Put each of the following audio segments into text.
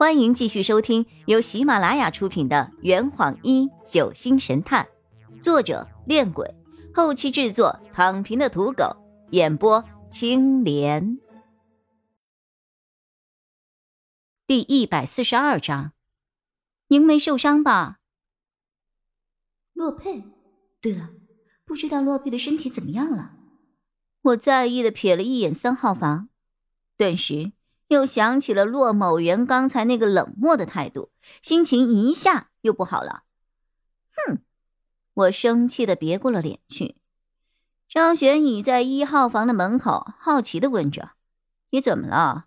欢迎继续收听由喜马拉雅出品的《圆谎一九星神探》，作者：恋鬼，后期制作：躺平的土狗，演播：青莲。第一百四十二章，您没受伤吧？洛佩，对了，不知道洛佩的身体怎么样了？我在意的瞥了一眼三号房，顿时。又想起了骆某人刚才那个冷漠的态度，心情一下又不好了。哼！我生气的别过了脸去。张玄倚在一号房的门口，好奇的问着：“你怎么了？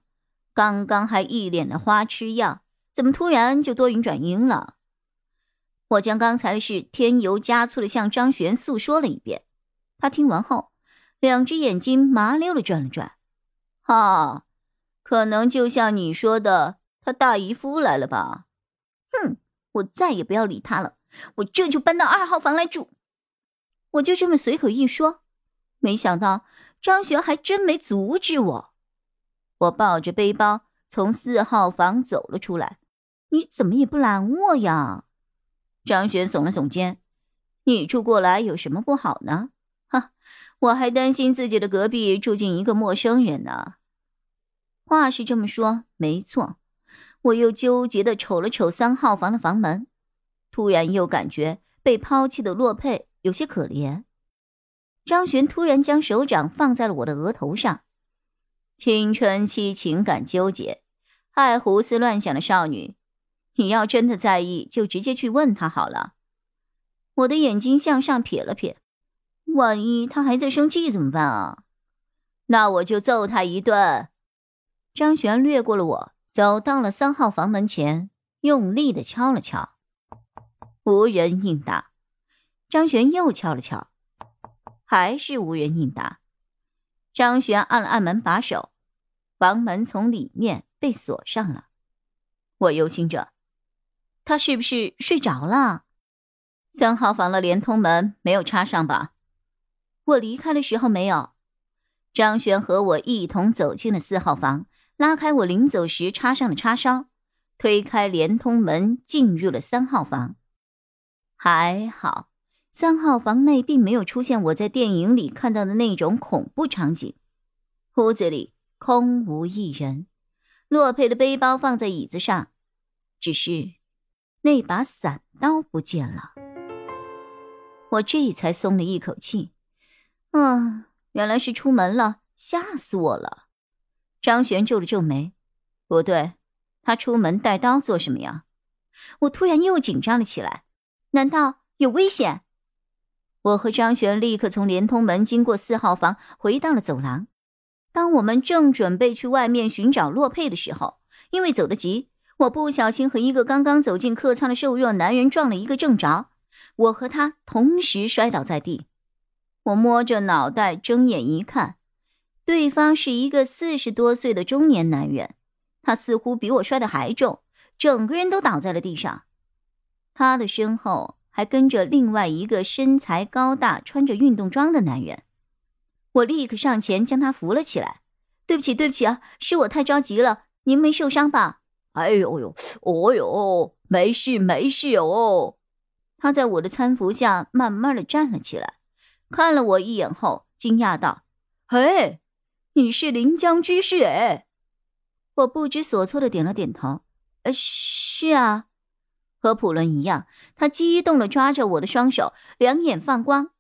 刚刚还一脸的花痴样，怎么突然就多云转阴了？”我将刚才的事添油加醋的向张璇诉说了一遍。他听完后，两只眼睛麻溜的转了转，哈。可能就像你说的，他大姨夫来了吧？哼，我再也不要理他了，我这就搬到二号房来住。我就这么随口一说，没想到张璇还真没阻止我。我抱着背包从四号房走了出来，你怎么也不拦我呀？张璇耸了耸肩，你住过来有什么不好呢？哈，我还担心自己的隔壁住进一个陌生人呢。话是这么说，没错。我又纠结的瞅了瞅三号房的房门，突然又感觉被抛弃的洛佩有些可怜。张璇突然将手掌放在了我的额头上。青春期情感纠结、爱胡思乱想的少女，你要真的在意，就直接去问他好了。我的眼睛向上瞥了瞥，万一他还在生气怎么办啊？那我就揍他一顿。张璇掠过了我，走到了三号房门前，用力的敲了敲，无人应答。张璇又敲了敲，还是无人应答。张璇按了按门把手，房门从里面被锁上了。我忧心着，他是不是睡着了？三号房的连通门没有插上吧？我离开的时候没有。张璇和我一同走进了四号房。拉开我临走时插上的插销，推开连通门，进入了三号房。还好，三号房内并没有出现我在电影里看到的那种恐怖场景。屋子里空无一人，洛佩的背包放在椅子上，只是那把伞刀不见了。我这才松了一口气。啊，原来是出门了，吓死我了。张璇皱了皱眉，不对，他出门带刀做什么呀？我突然又紧张了起来，难道有危险？我和张璇立刻从连通门经过四号房，回到了走廊。当我们正准备去外面寻找洛佩的时候，因为走得急，我不小心和一个刚刚走进客舱的瘦弱男人撞了一个正着，我和他同时摔倒在地。我摸着脑袋，睁眼一看。对方是一个四十多岁的中年男人，他似乎比我摔得还重，整个人都倒在了地上。他的身后还跟着另外一个身材高大、穿着运动装的男人。我立刻上前将他扶了起来。对不起，对不起啊，是我太着急了。您没受伤吧？哎呦呦，哦呦，没事没事哦。他在我的搀扶下慢慢的站了起来，看了我一眼后，惊讶道：“嘿。”你是临江居士哎，我不知所措的点了点头。呃，是啊，和普伦一样，他激动的抓着我的双手，两眼放光。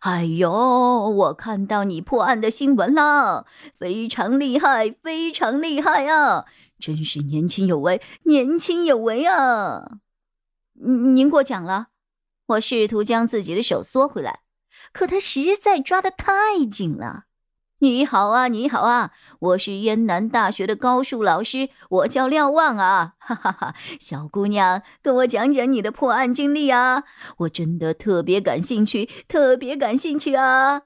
哎呦，我看到你破案的新闻了，非常厉害，非常厉害啊！真是年轻有为，年轻有为啊！您过奖了。我试图将自己的手缩回来，可他实在抓得太紧了。你好啊，你好啊，我是燕南大学的高数老师，我叫廖望啊，哈哈哈！小姑娘，跟我讲讲你的破案经历啊，我真的特别感兴趣，特别感兴趣啊！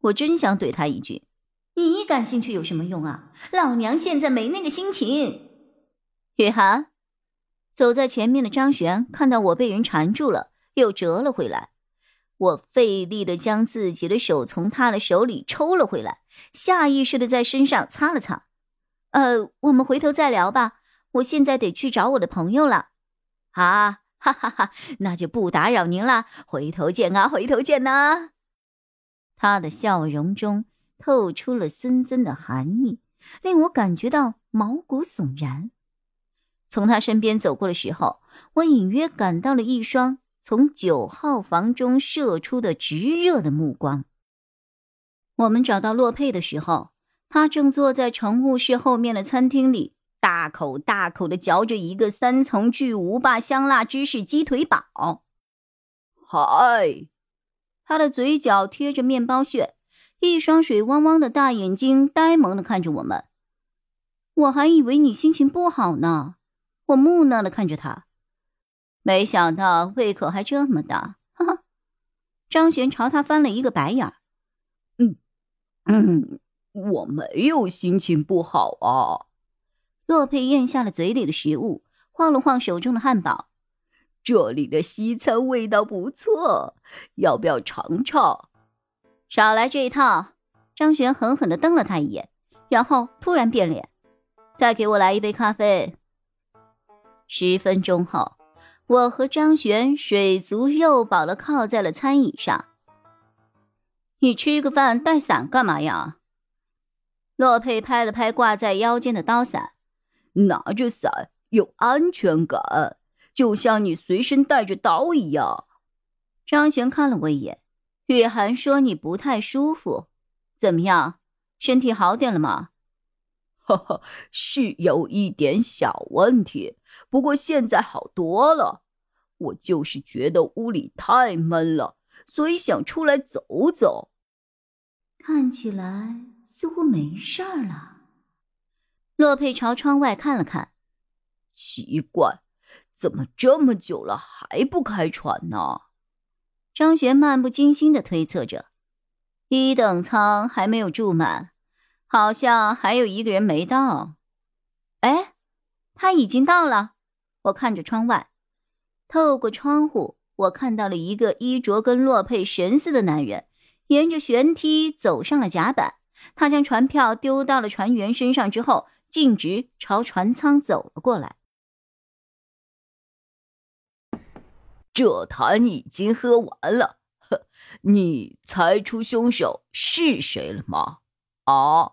我真想怼他一句，你感兴趣有什么用啊？老娘现在没那个心情。雨涵，走在前面的张璇看到我被人缠住了，又折了回来。我费力的将自己的手从他的手里抽了回来，下意识的在身上擦了擦。呃，我们回头再聊吧，我现在得去找我的朋友了。啊，哈哈哈，那就不打扰您了，回头见啊，回头见呐。他的笑容中透出了森森的寒意，令我感觉到毛骨悚然。从他身边走过的时候，我隐约感到了一双从九号房中射出的炙热的目光。我们找到洛佩的时候，他正坐在乘务室后面的餐厅里，大口大口的嚼着一个三层巨无霸香辣芝士鸡腿堡。嗨，他的嘴角贴着面包屑，一双水汪汪的大眼睛呆萌的看着我们。我还以为你心情不好呢。我木讷的看着他，没想到胃口还这么大，哈哈！张璇朝他翻了一个白眼儿嗯嗯，我没有心情不好啊。洛佩咽下了嘴里的食物，晃了晃手中的汉堡。这里的西餐味道不错，要不要尝尝？少来这一套！张璇狠狠的瞪了他一眼，然后突然变脸，再给我来一杯咖啡。十分钟后，我和张璇水足肉饱的靠在了餐椅上。你吃个饭带伞干嘛呀？洛佩拍了拍挂在腰间的刀伞，拿着伞有安全感，就像你随身带着刀一样。张璇看了我一眼，雨涵说你不太舒服，怎么样？身体好点了吗？是有一点小问题。不过现在好多了，我就是觉得屋里太闷了，所以想出来走走。看起来似乎没事儿了。洛佩朝窗外看了看，奇怪，怎么这么久了还不开船呢？张璇漫不经心的推测着，一等舱还没有住满，好像还有一个人没到。哎，他已经到了。我看着窗外，透过窗户，我看到了一个衣着跟洛佩神似的男人，沿着舷梯走上了甲板。他将船票丢到了船员身上之后，径直朝船舱走了过来。这坛已经喝完了，呵，你猜出凶手是谁了吗？啊，